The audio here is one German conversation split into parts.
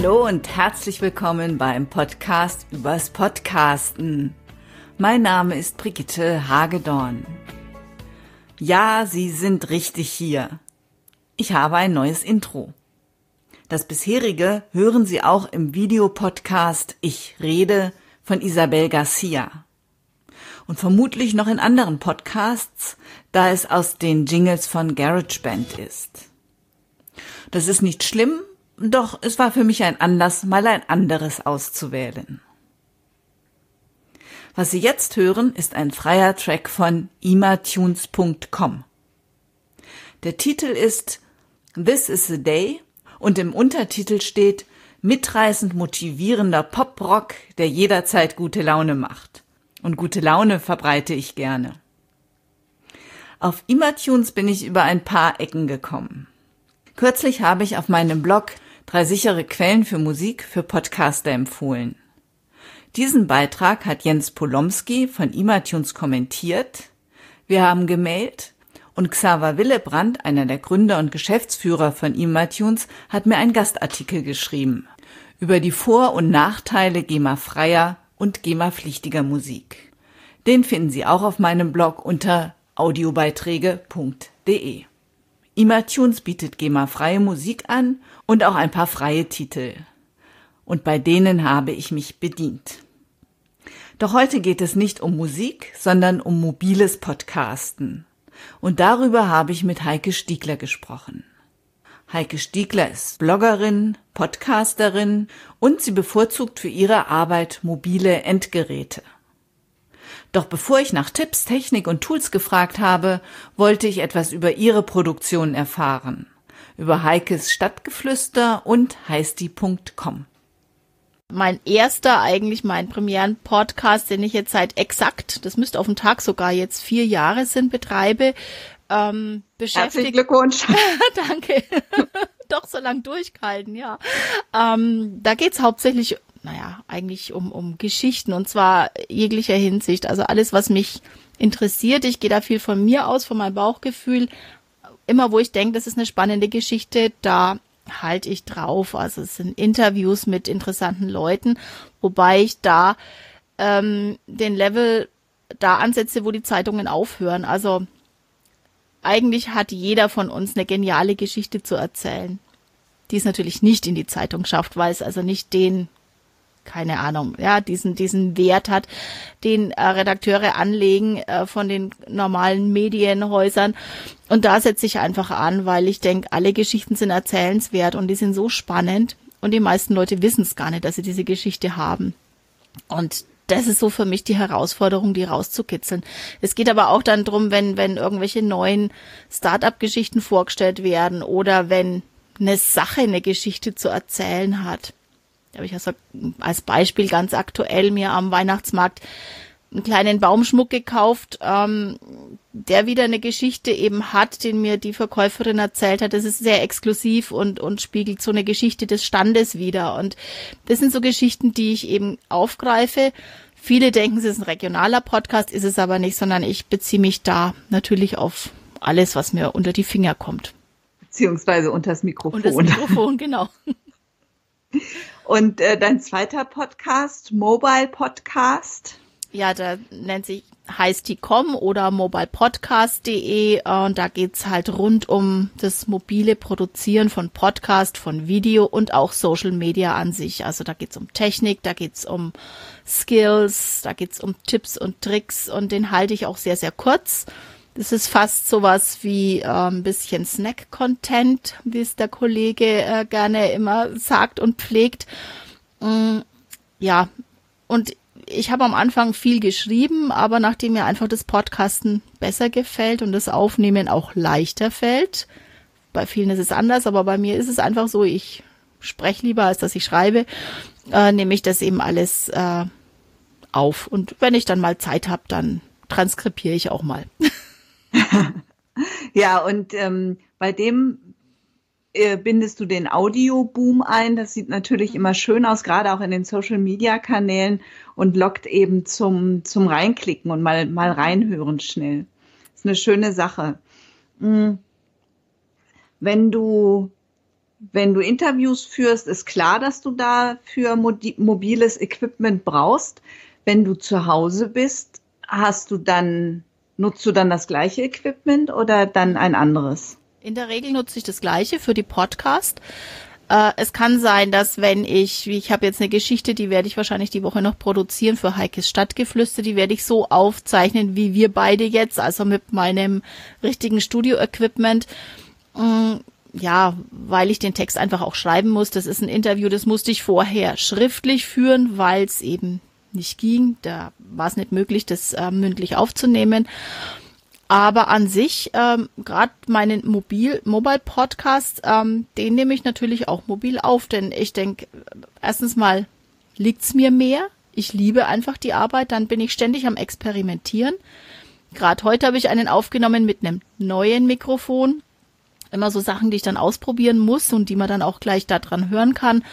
Hallo und herzlich willkommen beim Podcast übers Podcasten. Mein Name ist Brigitte Hagedorn. Ja, Sie sind richtig hier. Ich habe ein neues Intro. Das bisherige hören Sie auch im Videopodcast Ich rede von Isabel Garcia. Und vermutlich noch in anderen Podcasts, da es aus den Jingles von GarageBand ist. Das ist nicht schlimm, doch es war für mich ein Anlass, mal ein anderes auszuwählen. Was Sie jetzt hören, ist ein freier Track von imatunes.com. Der Titel ist This is the Day und im Untertitel steht mitreißend motivierender Pop-Rock, der jederzeit gute Laune macht. Und gute Laune verbreite ich gerne. Auf Imatunes bin ich über ein paar Ecken gekommen. Kürzlich habe ich auf meinem Blog drei sichere Quellen für Musik für Podcaster empfohlen. Diesen Beitrag hat Jens Polomski von Imatunes kommentiert. Wir haben gemailt und Xaver Willebrand, einer der Gründer und Geschäftsführer von Imatunes, hat mir einen Gastartikel geschrieben über die Vor- und Nachteile GEMA-freier und GEMA-pflichtiger Musik. Den finden Sie auch auf meinem Blog unter audiobeiträge.de. Imatunes bietet GEMA-freie Musik an und auch ein paar freie Titel. Und bei denen habe ich mich bedient. Doch heute geht es nicht um Musik, sondern um mobiles Podcasten. Und darüber habe ich mit Heike Stiegler gesprochen. Heike Stiegler ist Bloggerin, Podcasterin und sie bevorzugt für ihre Arbeit mobile Endgeräte. Doch bevor ich nach Tipps, Technik und Tools gefragt habe, wollte ich etwas über ihre Produktion erfahren. Über Heikes Stadtgeflüster und heisti.com. Mein erster, eigentlich mein Premieren-Podcast, den ich jetzt seit exakt, das müsste auf den Tag sogar jetzt vier Jahre sind, betreibe, ähm, beschäftigt. Herzlichen Glückwunsch. Danke. Doch so lang durchgehalten, ja. Ähm, da geht's hauptsächlich naja, eigentlich um, um Geschichten und zwar jeglicher Hinsicht. Also alles, was mich interessiert. Ich gehe da viel von mir aus, von meinem Bauchgefühl. Immer wo ich denke, das ist eine spannende Geschichte, da halte ich drauf. Also es sind Interviews mit interessanten Leuten, wobei ich da ähm, den Level da ansetze, wo die Zeitungen aufhören. Also eigentlich hat jeder von uns eine geniale Geschichte zu erzählen, die es natürlich nicht in die Zeitung schafft, weil es also nicht den keine Ahnung, ja, diesen, diesen Wert hat, den äh, Redakteure anlegen äh, von den normalen Medienhäusern. Und da setze ich einfach an, weil ich denke, alle Geschichten sind erzählenswert und die sind so spannend und die meisten Leute wissen es gar nicht, dass sie diese Geschichte haben. Und das ist so für mich die Herausforderung, die rauszukitzeln. Es geht aber auch dann drum, wenn, wenn irgendwelche neuen Start-up-Geschichten vorgestellt werden oder wenn eine Sache eine Geschichte zu erzählen hat habe ich also als Beispiel ganz aktuell mir am Weihnachtsmarkt einen kleinen Baumschmuck gekauft, ähm, der wieder eine Geschichte eben hat, den mir die Verkäuferin erzählt hat. Das ist sehr exklusiv und, und spiegelt so eine Geschichte des Standes wieder. Und das sind so Geschichten, die ich eben aufgreife. Viele denken, es ist ein regionaler Podcast, ist es aber nicht, sondern ich beziehe mich da natürlich auf alles, was mir unter die Finger kommt. Beziehungsweise unter das Mikrofon. Unter das Mikrofon, genau. Und äh, dein zweiter Podcast, Mobile Podcast? Ja, da nennt sich heißt die com oder mobilepodcast.de und da geht's halt rund um das mobile Produzieren von Podcast, von Video und auch Social Media an sich. Also da geht's um Technik, da geht's um Skills, da geht's um Tipps und Tricks und den halte ich auch sehr, sehr kurz. Das ist fast sowas wie äh, ein bisschen Snack-Content, wie es der Kollege äh, gerne immer sagt und pflegt. Mm, ja, und ich habe am Anfang viel geschrieben, aber nachdem mir einfach das Podcasten besser gefällt und das Aufnehmen auch leichter fällt, bei vielen ist es anders, aber bei mir ist es einfach so, ich spreche lieber, als dass ich schreibe, äh, nehme ich das eben alles äh, auf. Und wenn ich dann mal Zeit habe, dann transkribiere ich auch mal. ja, und ähm, bei dem äh, bindest du den Audioboom ein. Das sieht natürlich immer schön aus, gerade auch in den Social-Media-Kanälen und lockt eben zum, zum Reinklicken und mal, mal reinhören schnell. Ist eine schöne Sache. Hm. Wenn du wenn du Interviews führst, ist klar, dass du dafür mobiles Equipment brauchst. Wenn du zu Hause bist, hast du dann, nutzt du dann das gleiche Equipment oder dann ein anderes? In der Regel nutze ich das gleiche für die Podcast. Äh, es kann sein, dass wenn ich, wie ich habe jetzt eine Geschichte, die werde ich wahrscheinlich die Woche noch produzieren für Heikes Stadtgeflüster, die werde ich so aufzeichnen, wie wir beide jetzt, also mit meinem richtigen Studio-Equipment. Mm, ja, weil ich den Text einfach auch schreiben muss. Das ist ein Interview, das musste ich vorher schriftlich führen, weil es eben nicht ging. Da war es nicht möglich, das äh, mündlich aufzunehmen. Aber an sich, ähm, gerade meinen Mobil, Mobile Podcast, ähm, den nehme ich natürlich auch mobil auf, denn ich denke, erstens mal liegt's mir mehr. Ich liebe einfach die Arbeit, dann bin ich ständig am Experimentieren. Gerade heute habe ich einen aufgenommen mit einem neuen Mikrofon. Immer so Sachen, die ich dann ausprobieren muss und die man dann auch gleich daran hören kann.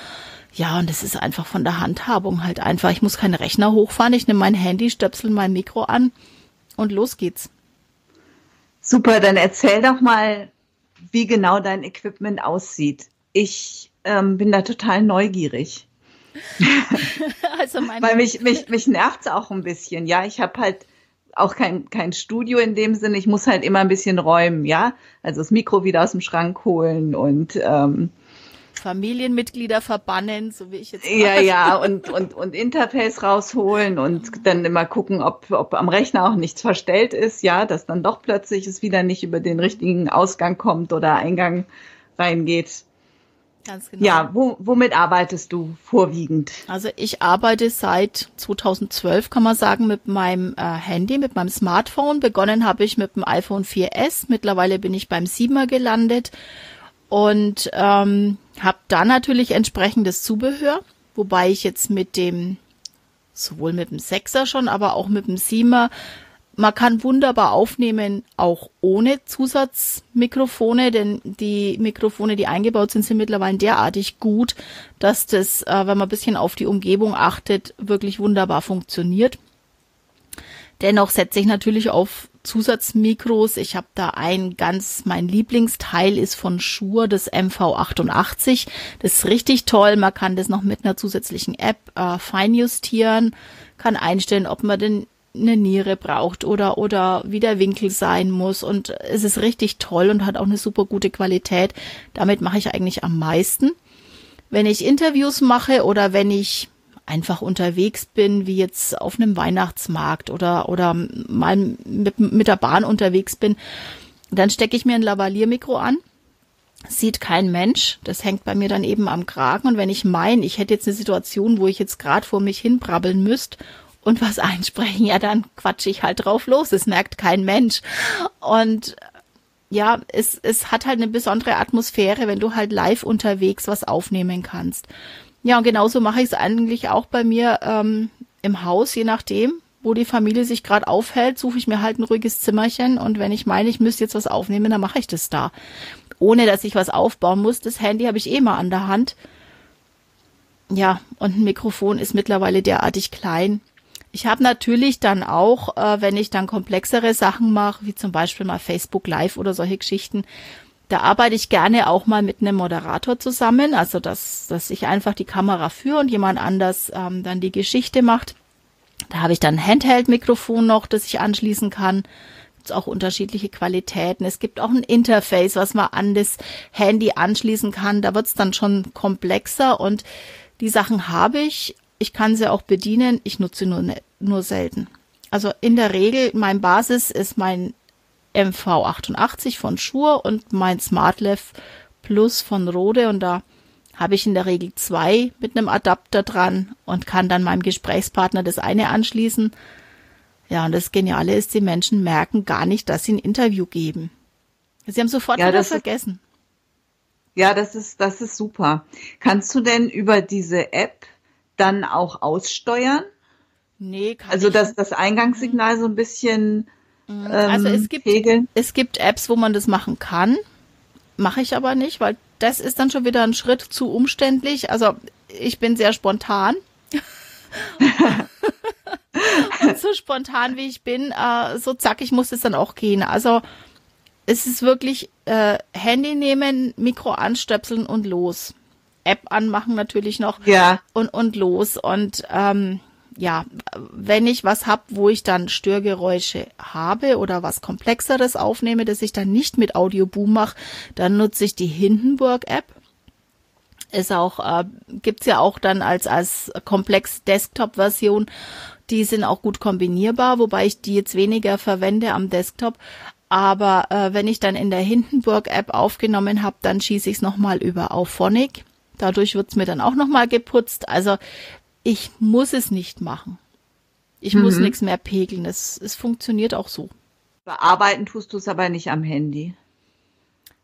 Ja, und es ist einfach von der Handhabung halt einfach. Ich muss keinen Rechner hochfahren, ich nehme mein Handy, stöpsel mein Mikro an und los geht's. Super, dann erzähl doch mal, wie genau dein Equipment aussieht. Ich ähm, bin da total neugierig. also Weil mich, mich, mich nervt's auch ein bisschen. Ja, ich habe halt auch kein, kein Studio in dem Sinne. Ich muss halt immer ein bisschen räumen, ja. Also das Mikro wieder aus dem Schrank holen und ähm, Familienmitglieder verbannen, so wie ich jetzt. Ja, ja, und, und, und Interface rausholen und dann immer gucken, ob, ob am Rechner auch nichts verstellt ist, ja, dass dann doch plötzlich es wieder nicht über den richtigen Ausgang kommt oder Eingang reingeht. Ganz genau. Ja, wo, womit arbeitest du vorwiegend? Also ich arbeite seit 2012, kann man sagen, mit meinem äh, Handy, mit meinem Smartphone. Begonnen habe ich mit dem iPhone 4S. Mittlerweile bin ich beim 7er gelandet und ähm, habe da natürlich entsprechendes Zubehör, wobei ich jetzt mit dem, sowohl mit dem Sechser schon, aber auch mit dem Siemer, man kann wunderbar aufnehmen, auch ohne Zusatzmikrofone, denn die Mikrofone, die eingebaut sind, sind mittlerweile derartig gut, dass das, äh, wenn man ein bisschen auf die Umgebung achtet, wirklich wunderbar funktioniert. Dennoch setze ich natürlich auf Zusatzmikros. Ich habe da ein ganz, mein Lieblingsteil ist von Shure, das MV88. Das ist richtig toll. Man kann das noch mit einer zusätzlichen App äh, feinjustieren, kann einstellen, ob man denn eine Niere braucht oder, oder wie der Winkel sein muss. Und es ist richtig toll und hat auch eine super gute Qualität. Damit mache ich eigentlich am meisten. Wenn ich Interviews mache oder wenn ich einfach unterwegs bin, wie jetzt auf einem Weihnachtsmarkt oder, oder mal mit, mit der Bahn unterwegs bin, dann stecke ich mir ein Lavalier-Mikro an. Sieht kein Mensch. Das hängt bei mir dann eben am Kragen. Und wenn ich meine, ich hätte jetzt eine Situation, wo ich jetzt gerade vor mich hinbrabbeln müsste und was einsprechen, ja, dann quatsche ich halt drauf los. Es merkt kein Mensch. Und ja, es, es hat halt eine besondere Atmosphäre, wenn du halt live unterwegs was aufnehmen kannst. Ja, und genauso mache ich es eigentlich auch bei mir ähm, im Haus, je nachdem, wo die Familie sich gerade aufhält, suche ich mir halt ein ruhiges Zimmerchen und wenn ich meine, ich müsste jetzt was aufnehmen, dann mache ich das da. Ohne dass ich was aufbauen muss. Das Handy habe ich eh mal an der Hand. Ja, und ein Mikrofon ist mittlerweile derartig klein. Ich habe natürlich dann auch, äh, wenn ich dann komplexere Sachen mache, wie zum Beispiel mal Facebook Live oder solche Geschichten, da arbeite ich gerne auch mal mit einem Moderator zusammen, also dass, dass ich einfach die Kamera führe und jemand anders ähm, dann die Geschichte macht. Da habe ich dann ein Handheld-Mikrofon noch, das ich anschließen kann. Gibt's auch unterschiedliche Qualitäten. Es gibt auch ein Interface, was man an das Handy anschließen kann. Da wird's dann schon komplexer und die Sachen habe ich. Ich kann sie auch bedienen. Ich nutze nur, ne, nur selten. Also in der Regel, mein Basis ist mein MV88 von Shure und mein SmartLav Plus von Rode und da habe ich in der Regel zwei mit einem Adapter dran und kann dann meinem Gesprächspartner das eine anschließen. Ja, und das Geniale ist, die Menschen merken gar nicht, dass sie ein Interview geben. Sie haben sofort ja, wieder vergessen. Ist, ja, das ist, das ist super. Kannst du denn über diese App dann auch aussteuern? Nee, kann Also, dass das Eingangssignal so ein bisschen Mhm. Also es ähm, gibt, es gibt Apps, wo man das machen kann. Mache ich aber nicht, weil das ist dann schon wieder ein Schritt zu umständlich. Also ich bin sehr spontan. und so spontan wie ich bin, äh, so zackig muss es dann auch gehen. Also es ist wirklich äh, Handy nehmen, Mikro anstöpseln und los. App anmachen natürlich noch ja. und, und los. Und ähm, ja, wenn ich was hab, wo ich dann Störgeräusche habe oder was Komplexeres aufnehme, das ich dann nicht mit Audioboom mache, dann nutze ich die Hindenburg-App. Ist auch, äh, gibt's ja auch dann als, als komplex Desktop-Version. Die sind auch gut kombinierbar, wobei ich die jetzt weniger verwende am Desktop. Aber äh, wenn ich dann in der Hindenburg-App aufgenommen habe, dann schieße ich es nochmal über Auphonic. Dadurch wird's mir dann auch nochmal geputzt. Also ich muss es nicht machen. Ich mhm. muss nichts mehr pegeln. Es, es funktioniert auch so. Bearbeiten tust du es aber nicht am Handy.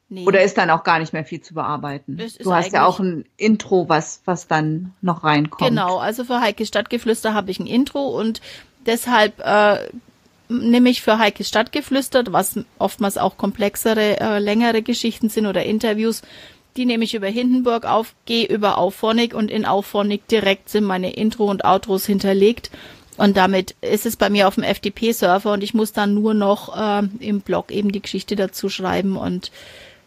Nee. Oder ist dann auch gar nicht mehr viel zu bearbeiten? Du hast ja auch ein Intro, was, was dann noch reinkommt. Genau, also für Heike Stadtgeflüster habe ich ein Intro und deshalb äh, nehme ich für Heike Stadtgeflüster, was oftmals auch komplexere, äh, längere Geschichten sind oder Interviews, die nehme ich über Hindenburg auf, gehe über Auphonic und in Auphonic direkt sind meine Intro und Outros hinterlegt. Und damit ist es bei mir auf dem FTP-Server und ich muss dann nur noch äh, im Blog eben die Geschichte dazu schreiben und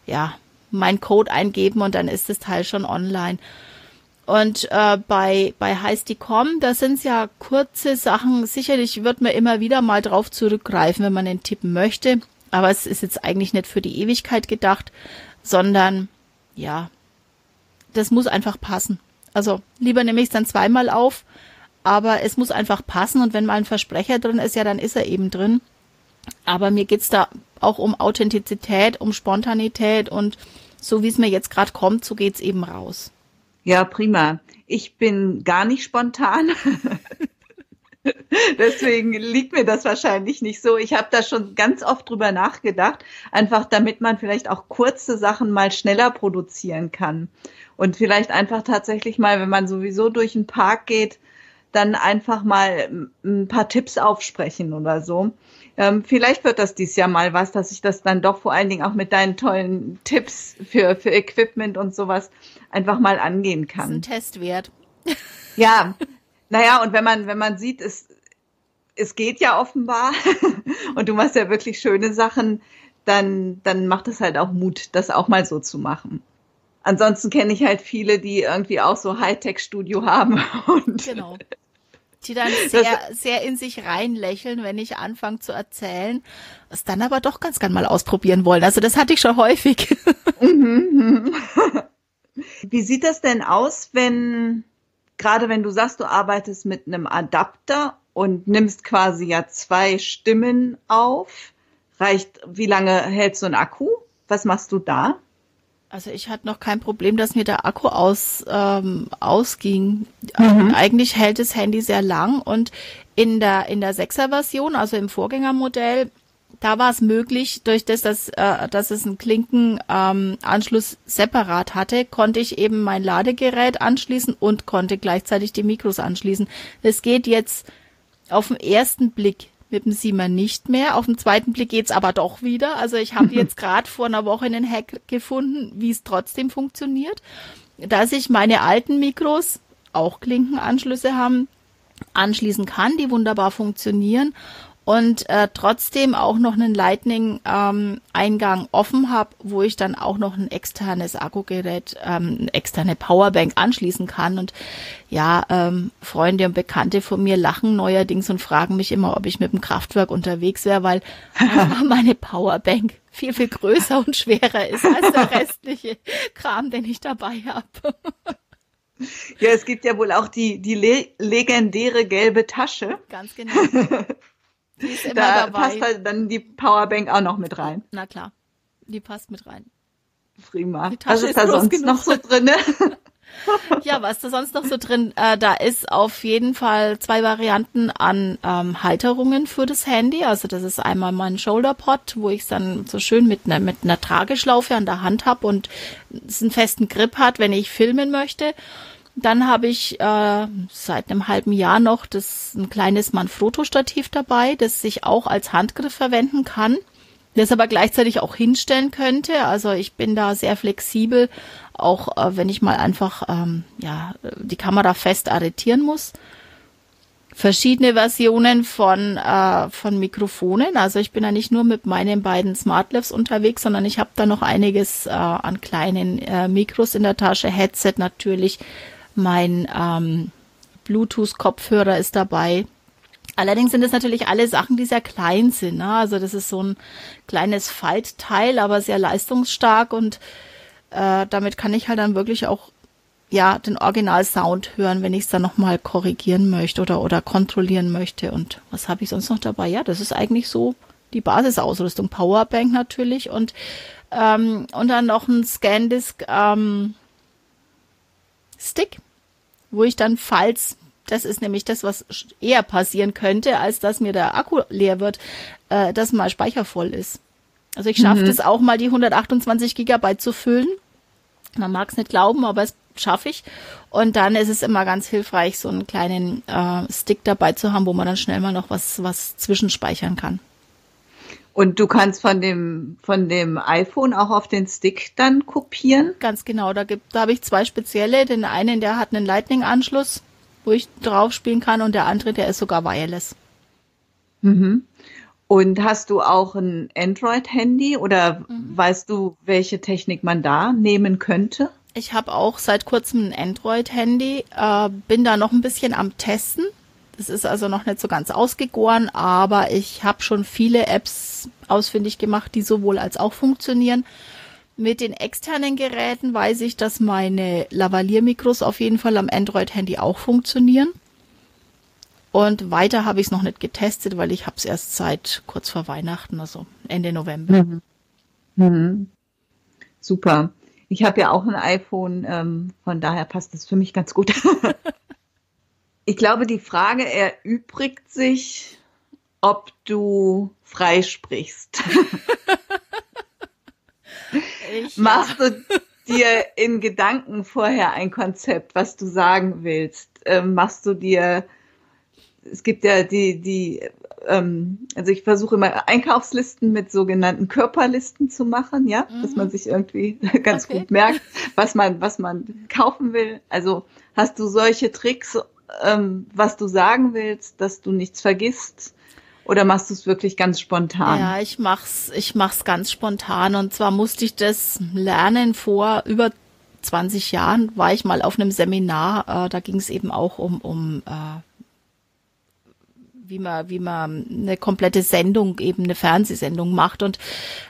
ja, mein Code eingeben und dann ist das Teil schon online. Und äh, bei, bei Heisty.com, da sind es ja kurze Sachen. Sicherlich wird man immer wieder mal drauf zurückgreifen, wenn man den tippen möchte. Aber es ist jetzt eigentlich nicht für die Ewigkeit gedacht, sondern ja, das muss einfach passen. Also lieber nehme ich es dann zweimal auf, aber es muss einfach passen und wenn mal ein Versprecher drin ist, ja, dann ist er eben drin. Aber mir geht's da auch um Authentizität, um Spontanität und so wie es mir jetzt gerade kommt, so geht's eben raus. Ja, prima. Ich bin gar nicht spontan. Deswegen liegt mir das wahrscheinlich nicht so. Ich habe da schon ganz oft drüber nachgedacht, einfach damit man vielleicht auch kurze Sachen mal schneller produzieren kann. Und vielleicht einfach tatsächlich mal, wenn man sowieso durch den Park geht, dann einfach mal ein paar Tipps aufsprechen oder so. Ähm, vielleicht wird das dies Jahr mal was, dass ich das dann doch vor allen Dingen auch mit deinen tollen Tipps für, für Equipment und sowas einfach mal angehen kann. Das ist ein Test wert. Ja, naja, und wenn man, wenn man sieht, es, es geht ja offenbar und du machst ja wirklich schöne Sachen, dann, dann macht es halt auch Mut, das auch mal so zu machen. Ansonsten kenne ich halt viele, die irgendwie auch so Hightech-Studio haben. Und genau. Die dann sehr, sehr in sich reinlächeln, wenn ich anfange zu erzählen, es dann aber doch ganz gern mal ausprobieren wollen. Also das hatte ich schon häufig. Mhm, mhm. Wie sieht das denn aus, wenn gerade wenn du sagst, du arbeitest mit einem Adapter und nimmst quasi ja zwei Stimmen auf, reicht, wie lange hält so ein Akku? Was machst du da? Also ich hatte noch kein Problem, dass mir der Akku aus, ähm, ausging. Mhm. Eigentlich hält das Handy sehr lang und in der, in der 6er Version, also im Vorgängermodell, da war es möglich, durch das, dass, äh, dass es einen Klinkenanschluss ähm, separat hatte, konnte ich eben mein Ladegerät anschließen und konnte gleichzeitig die Mikros anschließen. Das geht jetzt auf den ersten Blick mit dem Siemer nicht mehr. Auf den zweiten Blick geht's aber doch wieder. Also ich habe jetzt gerade vor einer Woche einen Hack gefunden, wie es trotzdem funktioniert, dass ich meine alten Mikros, auch Klinkenanschlüsse haben, anschließen kann, die wunderbar funktionieren und äh, trotzdem auch noch einen Lightning-Eingang ähm, offen habe, wo ich dann auch noch ein externes Akkugerät, ähm, eine externe Powerbank anschließen kann. Und ja, ähm, Freunde und Bekannte von mir lachen neuerdings und fragen mich immer, ob ich mit dem Kraftwerk unterwegs wäre, weil meine Powerbank viel, viel größer und schwerer ist als der restliche Kram, den ich dabei habe. Ja, es gibt ja wohl auch die, die le legendäre gelbe Tasche. Ganz genau. Da dabei. passt halt dann die Powerbank auch noch mit rein. Na klar, die passt mit rein. Prima. Was ist, ist da sonst genug. noch so drin? ja, was ist da sonst noch so drin? Äh, da ist auf jeden Fall zwei Varianten an ähm, Halterungen für das Handy. Also das ist einmal mein Shoulderpod, wo ich es dann so schön mit einer mit einer Trageschlaufe an der Hand habe und es einen festen Grip hat, wenn ich filmen möchte. Dann habe ich äh, seit einem halben Jahr noch das ein kleines Manfrotto-Stativ dabei, das sich auch als Handgriff verwenden kann, das aber gleichzeitig auch hinstellen könnte. Also ich bin da sehr flexibel, auch äh, wenn ich mal einfach ähm, ja die Kamera fest arretieren muss. verschiedene Versionen von, äh, von Mikrofonen. Also ich bin ja nicht nur mit meinen beiden SmartLabs unterwegs, sondern ich habe da noch einiges äh, an kleinen äh, Mikros in der Tasche. Headset natürlich, mein ähm, Bluetooth-Kopfhörer ist dabei. Allerdings sind es natürlich alle Sachen, die sehr klein sind. Ne? Also das ist so ein kleines Faltteil, aber sehr leistungsstark und äh, damit kann ich halt dann wirklich auch ja den Original-Sound hören, wenn ich es dann nochmal korrigieren möchte oder oder kontrollieren möchte. Und was habe ich sonst noch dabei? Ja, das ist eigentlich so die Basisausrüstung. Powerbank natürlich und ähm, und dann noch ein Scandisk ähm, Stick, wo ich dann, falls das ist nämlich das, was eher passieren könnte, als dass mir der Akku leer wird, äh, dass mal Speicher voll ist. Also ich schaffe es mhm. auch mal, die 128 Gigabyte zu füllen. Man mag es nicht glauben, aber es schaffe ich. Und dann ist es immer ganz hilfreich, so einen kleinen äh, Stick dabei zu haben, wo man dann schnell mal noch was, was zwischenspeichern kann. Und du kannst von dem, von dem iPhone auch auf den Stick dann kopieren? Ganz genau. Da gibt, da habe ich zwei spezielle. Den einen, der hat einen Lightning-Anschluss, wo ich drauf spielen kann, und der andere, der ist sogar wireless. Mhm. Und hast du auch ein Android-Handy oder mhm. weißt du, welche Technik man da nehmen könnte? Ich habe auch seit kurzem ein Android-Handy, äh, bin da noch ein bisschen am Testen. Das ist also noch nicht so ganz ausgegoren, aber ich habe schon viele Apps ausfindig gemacht, die sowohl als auch funktionieren. Mit den externen Geräten weiß ich, dass meine Lavalier-Mikros auf jeden Fall am Android-Handy auch funktionieren. Und weiter habe ich es noch nicht getestet, weil ich habe es erst seit kurz vor Weihnachten, also Ende November. Mhm. Mhm. Super. Ich habe ja auch ein iPhone, ähm, von daher passt das für mich ganz gut. Ich glaube, die Frage erübrigt sich, ob du freisprichst. Ich, Machst du dir in Gedanken vorher ein Konzept, was du sagen willst? Ähm, machst du dir, es gibt ja die, die, ähm, also ich versuche immer Einkaufslisten mit sogenannten Körperlisten zu machen, ja, mhm. dass man sich irgendwie ganz okay. gut merkt, was man, was man kaufen will. Also hast du solche Tricks ähm, was du sagen willst, dass du nichts vergisst? Oder machst du es wirklich ganz spontan? Ja, ich mach's, ich mach's ganz spontan. Und zwar musste ich das lernen vor über 20 Jahren war ich mal auf einem Seminar, äh, da ging es eben auch um, um äh, wie man, wie man eine komplette Sendung, eben eine Fernsehsendung macht und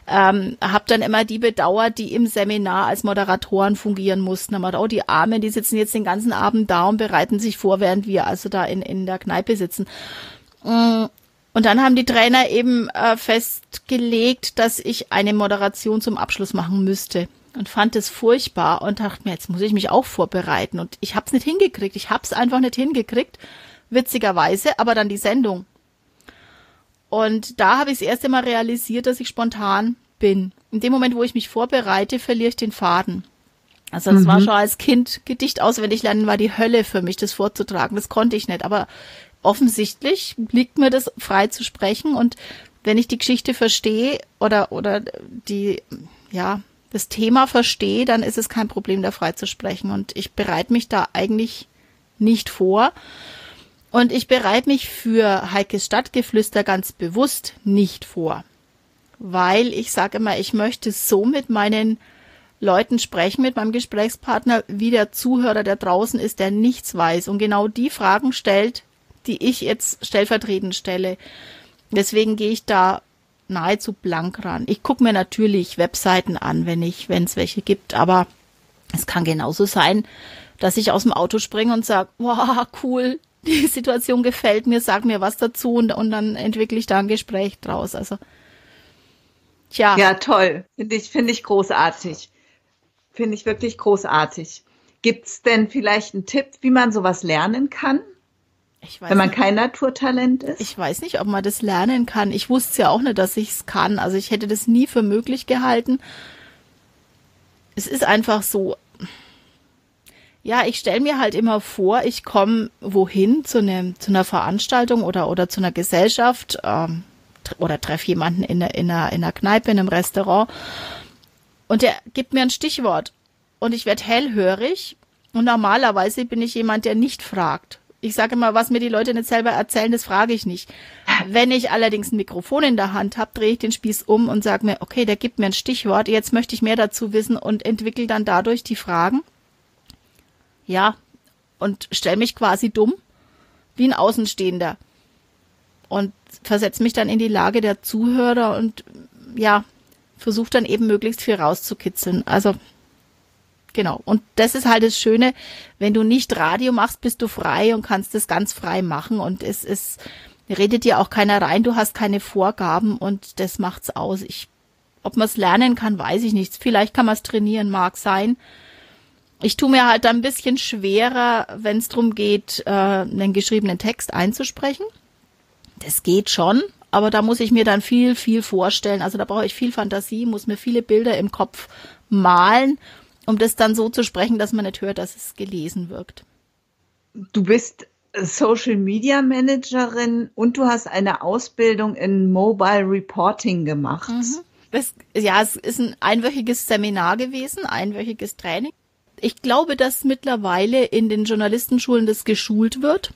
ähm, habe dann immer die bedauert, die im Seminar als Moderatoren fungieren mussten. Aber auch die Armen, die sitzen jetzt den ganzen Abend da und bereiten sich vor, während wir also da in, in der Kneipe sitzen. Mm, und dann haben die Trainer eben äh, festgelegt, dass ich eine Moderation zum Abschluss machen müsste und fand es furchtbar und dachte mir, jetzt muss ich mich auch vorbereiten und ich habe es nicht hingekriegt. Ich habe es einfach nicht hingekriegt witzigerweise, aber dann die Sendung. Und da habe ich das erste Mal realisiert, dass ich spontan bin. In dem Moment, wo ich mich vorbereite, verliere ich den Faden. Also das mhm. war schon als Kind Gedicht auswendig lernen, war die Hölle für mich, das vorzutragen. Das konnte ich nicht. Aber offensichtlich liegt mir das frei zu sprechen. Und wenn ich die Geschichte verstehe oder, oder die, ja, das Thema verstehe, dann ist es kein Problem, da frei zu sprechen. Und ich bereite mich da eigentlich nicht vor. Und ich bereite mich für Heikes Stadtgeflüster ganz bewusst nicht vor, weil ich sage immer, ich möchte so mit meinen Leuten sprechen, mit meinem Gesprächspartner, wie der Zuhörer, der draußen ist, der nichts weiß und genau die Fragen stellt, die ich jetzt stellvertretend stelle. Deswegen gehe ich da nahezu blank ran. Ich gucke mir natürlich Webseiten an, wenn ich, wenn es welche gibt, aber es kann genauso sein, dass ich aus dem Auto springe und sage, wow, cool, die Situation gefällt mir, sag mir was dazu und, und dann entwickle ich da ein Gespräch draus. Also, tja. Ja, toll. Finde ich, finde ich großartig. Finde ich wirklich großartig. Gibt's denn vielleicht einen Tipp, wie man sowas lernen kann? wenn man nicht. kein Naturtalent ist? Ich weiß nicht, ob man das lernen kann. Ich wusste ja auch nicht, dass ich es kann. Also ich hätte das nie für möglich gehalten. Es ist einfach so, ja, ich stelle mir halt immer vor, ich komme wohin zu, ne, zu einer Veranstaltung oder, oder zu einer Gesellschaft ähm, oder treffe jemanden in, in, einer, in einer Kneipe, in einem Restaurant und der gibt mir ein Stichwort und ich werde hellhörig und normalerweise bin ich jemand, der nicht fragt. Ich sage immer, was mir die Leute nicht selber erzählen, das frage ich nicht. Wenn ich allerdings ein Mikrofon in der Hand habe, drehe ich den Spieß um und sage mir, okay, der gibt mir ein Stichwort, jetzt möchte ich mehr dazu wissen und entwickle dann dadurch die Fragen. Ja, und stelle mich quasi dumm, wie ein Außenstehender. Und versetze mich dann in die Lage der Zuhörer und ja, versuche dann eben möglichst viel rauszukitzeln. Also Genau. Und das ist halt das Schöne, wenn du nicht Radio machst, bist du frei und kannst das ganz frei machen und es ist, redet dir auch keiner rein, du hast keine Vorgaben und das macht's aus. Ich, ob man es lernen kann, weiß ich nicht. Vielleicht kann man es trainieren, mag sein. Ich tue mir halt ein bisschen schwerer, wenn es darum geht, äh, einen geschriebenen Text einzusprechen. Das geht schon, aber da muss ich mir dann viel, viel vorstellen. Also da brauche ich viel Fantasie, muss mir viele Bilder im Kopf malen um das dann so zu sprechen, dass man nicht hört, dass es gelesen wirkt. Du bist Social Media Managerin und du hast eine Ausbildung in Mobile Reporting gemacht. Mhm. Das, ja, es ist ein einwöchiges Seminar gewesen, einwöchiges Training. Ich glaube, dass mittlerweile in den Journalistenschulen das geschult wird.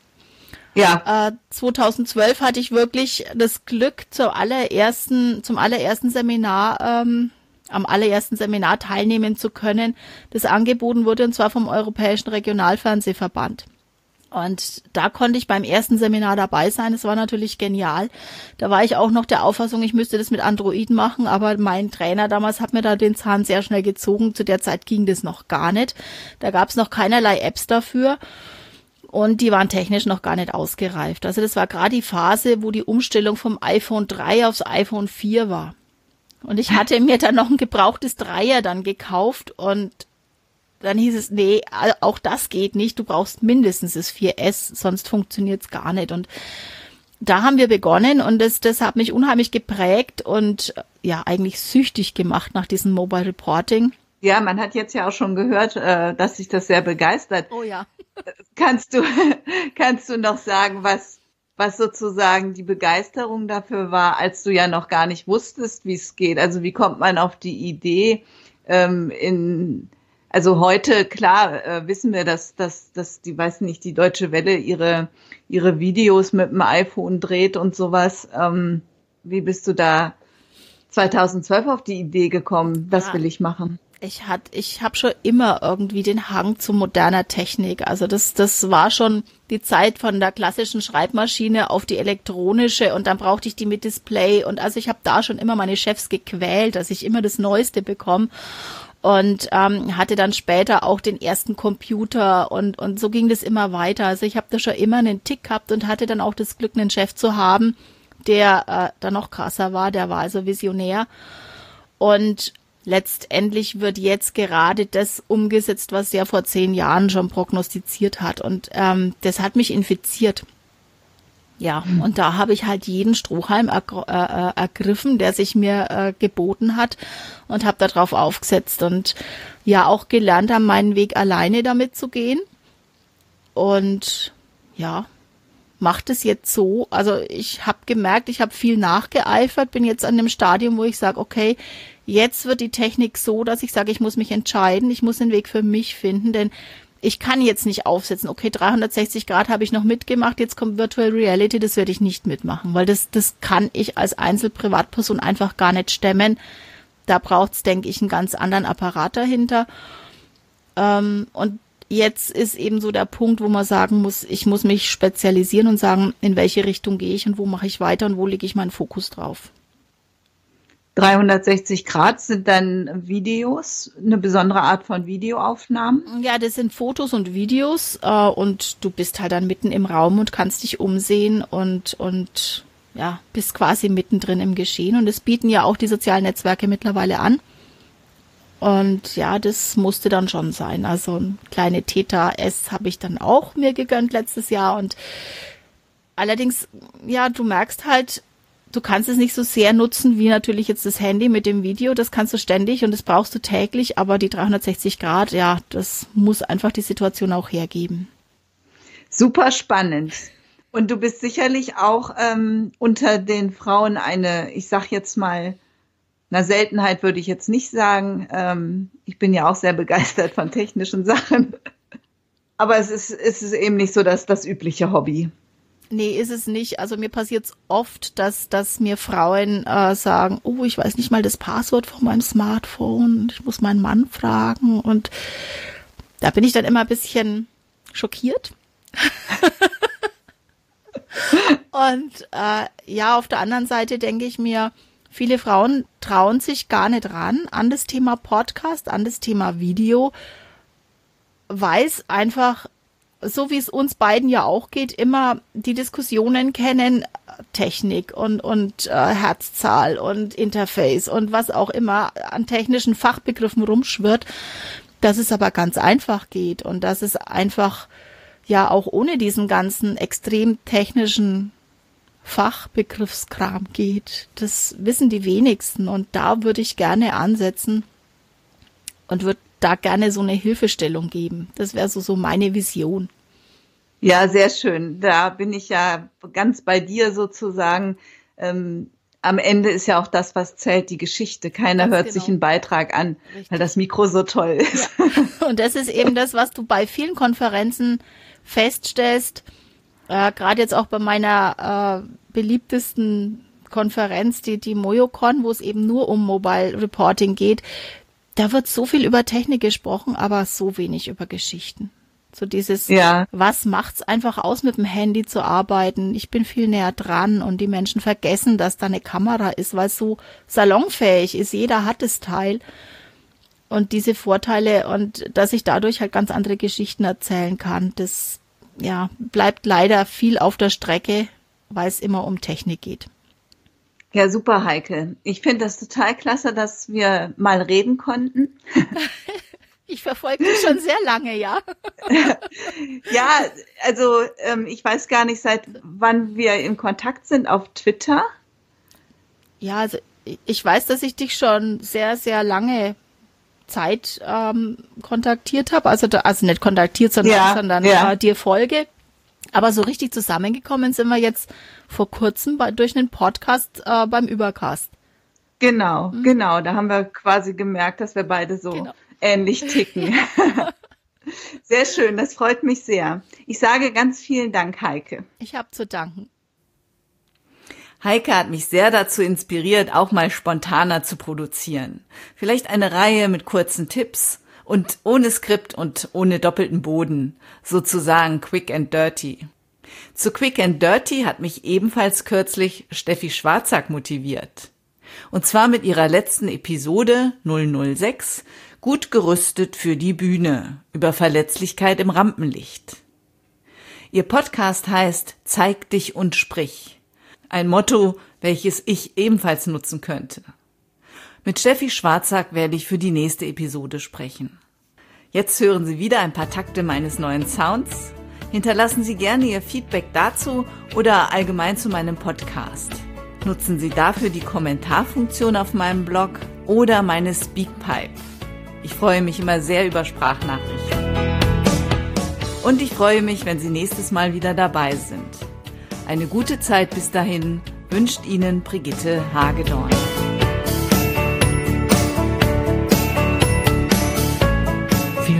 Ja. Äh, 2012 hatte ich wirklich das Glück, zur allerersten, zum allerersten Seminar ähm, am allerersten Seminar teilnehmen zu können, das angeboten wurde, und zwar vom Europäischen Regionalfernsehverband. Und da konnte ich beim ersten Seminar dabei sein. Es war natürlich genial. Da war ich auch noch der Auffassung, ich müsste das mit Android machen, aber mein Trainer damals hat mir da den Zahn sehr schnell gezogen. Zu der Zeit ging das noch gar nicht. Da gab es noch keinerlei Apps dafür. Und die waren technisch noch gar nicht ausgereift. Also das war gerade die Phase, wo die Umstellung vom iPhone 3 aufs iPhone 4 war. Und ich hatte mir dann noch ein gebrauchtes Dreier dann gekauft und dann hieß es, nee, auch das geht nicht. Du brauchst mindestens das 4S, sonst funktioniert's gar nicht. Und da haben wir begonnen und das, das hat mich unheimlich geprägt und ja, eigentlich süchtig gemacht nach diesem Mobile Reporting. Ja, man hat jetzt ja auch schon gehört, äh, dass sich das sehr begeistert. Oh ja. Kannst du, kannst du noch sagen, was, was sozusagen die Begeisterung dafür war, als du ja noch gar nicht wusstest, wie es geht. Also wie kommt man auf die Idee, ähm, in also heute, klar, äh, wissen wir, dass, dass, dass die, weiß nicht, die Deutsche Welle ihre, ihre Videos mit dem iPhone dreht und sowas. Ähm, wie bist du da 2012 auf die Idee gekommen, das ja. will ich machen? Ich hat, ich habe schon immer irgendwie den Hang zu moderner Technik. Also das, das war schon die Zeit von der klassischen Schreibmaschine auf die elektronische und dann brauchte ich die mit Display und also ich habe da schon immer meine Chefs gequält, dass ich immer das Neueste bekomme und ähm, hatte dann später auch den ersten Computer und und so ging das immer weiter. Also ich habe da schon immer einen Tick gehabt und hatte dann auch das Glück, einen Chef zu haben, der äh, da noch krasser war. Der war also Visionär und letztendlich wird jetzt gerade das umgesetzt, was er vor zehn Jahren schon prognostiziert hat. Und ähm, das hat mich infiziert. Ja, und da habe ich halt jeden Strohhalm ergr äh, äh, ergriffen, der sich mir äh, geboten hat und habe darauf aufgesetzt und ja auch gelernt, an meinen Weg alleine damit zu gehen. Und ja, macht es jetzt so. Also ich habe gemerkt, ich habe viel nachgeeifert, bin jetzt an dem Stadium, wo ich sage, okay, Jetzt wird die Technik so, dass ich sage, ich muss mich entscheiden, ich muss den Weg für mich finden, denn ich kann jetzt nicht aufsetzen, okay, 360 Grad habe ich noch mitgemacht, jetzt kommt Virtual Reality, das werde ich nicht mitmachen, weil das, das kann ich als Einzelprivatperson einfach gar nicht stemmen. Da braucht es, denke ich, einen ganz anderen Apparat dahinter. Ähm, und jetzt ist eben so der Punkt, wo man sagen muss, ich muss mich spezialisieren und sagen, in welche Richtung gehe ich und wo mache ich weiter und wo lege ich meinen Fokus drauf. 360 Grad sind dann Videos, eine besondere Art von Videoaufnahmen? Ja, das sind Fotos und Videos äh, und du bist halt dann mitten im Raum und kannst dich umsehen und, und ja, bist quasi mittendrin im Geschehen. Und das bieten ja auch die sozialen Netzwerke mittlerweile an. Und ja, das musste dann schon sein. Also ein kleine Theta S habe ich dann auch mir gegönnt letztes Jahr und allerdings, ja, du merkst halt, du kannst es nicht so sehr nutzen wie natürlich jetzt das Handy mit dem Video. Das kannst du ständig und das brauchst du täglich, aber die 360 Grad, ja, das muss einfach die Situation auch hergeben. Super spannend. Und du bist sicherlich auch ähm, unter den Frauen eine, ich sag jetzt mal, na Seltenheit würde ich jetzt nicht sagen. Ähm, ich bin ja auch sehr begeistert von technischen Sachen. Aber es ist, es ist eben nicht so das, das übliche Hobby. Nee, ist es nicht. Also mir passiert es oft, dass, dass mir Frauen äh, sagen, oh, ich weiß nicht mal das Passwort von meinem Smartphone, ich muss meinen Mann fragen. Und da bin ich dann immer ein bisschen schockiert. und äh, ja, auf der anderen Seite denke ich mir, viele Frauen trauen sich gar nicht ran an das Thema Podcast, an das Thema Video, weil es einfach so wie es uns beiden ja auch geht, immer die Diskussionen kennen, Technik und, und äh, Herzzahl und Interface und was auch immer an technischen Fachbegriffen rumschwirrt, dass es aber ganz einfach geht und dass es einfach ja auch ohne diesen ganzen extrem technischen Fachbegriffskram geht. Das wissen die wenigsten und da würde ich gerne ansetzen und würde da gerne so eine Hilfestellung geben. Das wäre so, so meine Vision. Ja, sehr schön. Da bin ich ja ganz bei dir sozusagen. Ähm, am Ende ist ja auch das, was zählt, die Geschichte. Keiner ganz hört genau. sich einen Beitrag an, Richtig. weil das Mikro so toll ist. Ja. Und das ist eben das, was du bei vielen Konferenzen feststellst. Äh, Gerade jetzt auch bei meiner äh, beliebtesten Konferenz, die, die MoyoCon, wo es eben nur um Mobile Reporting geht da wird so viel über Technik gesprochen, aber so wenig über Geschichten. So dieses, ja. was macht's einfach aus, mit dem Handy zu arbeiten? Ich bin viel näher dran und die Menschen vergessen, dass da eine Kamera ist, weil es so salonfähig ist. Jeder hat das Teil. Und diese Vorteile und dass ich dadurch halt ganz andere Geschichten erzählen kann, das, ja, bleibt leider viel auf der Strecke, weil es immer um Technik geht. Ja, super, Heike. Ich finde das total klasse, dass wir mal reden konnten. Ich verfolge dich schon sehr lange, ja. ja, also ähm, ich weiß gar nicht, seit wann wir in Kontakt sind auf Twitter. Ja, also ich weiß, dass ich dich schon sehr, sehr lange Zeit ähm, kontaktiert habe. Also, also nicht kontaktiert, sondern, ja, sondern ja. Äh, dir folge. Aber so richtig zusammengekommen sind wir jetzt vor kurzem bei, durch einen Podcast äh, beim Übercast. Genau, mhm. genau. Da haben wir quasi gemerkt, dass wir beide so genau. ähnlich ticken. sehr schön, das freut mich sehr. Ich sage ganz vielen Dank, Heike. Ich habe zu danken. Heike hat mich sehr dazu inspiriert, auch mal spontaner zu produzieren. Vielleicht eine Reihe mit kurzen Tipps und ohne Skript und ohne doppelten Boden, sozusagen quick and dirty. Zu Quick and Dirty hat mich ebenfalls kürzlich Steffi Schwarzack motiviert. Und zwar mit ihrer letzten Episode 006 Gut gerüstet für die Bühne über Verletzlichkeit im Rampenlicht. Ihr Podcast heißt Zeig dich und sprich. Ein Motto, welches ich ebenfalls nutzen könnte. Mit Steffi Schwarzack werde ich für die nächste Episode sprechen. Jetzt hören Sie wieder ein paar Takte meines neuen Sounds Hinterlassen Sie gerne Ihr Feedback dazu oder allgemein zu meinem Podcast. Nutzen Sie dafür die Kommentarfunktion auf meinem Blog oder meine Speakpipe. Ich freue mich immer sehr über Sprachnachrichten. Und ich freue mich, wenn Sie nächstes Mal wieder dabei sind. Eine gute Zeit bis dahin wünscht Ihnen Brigitte Hagedorn.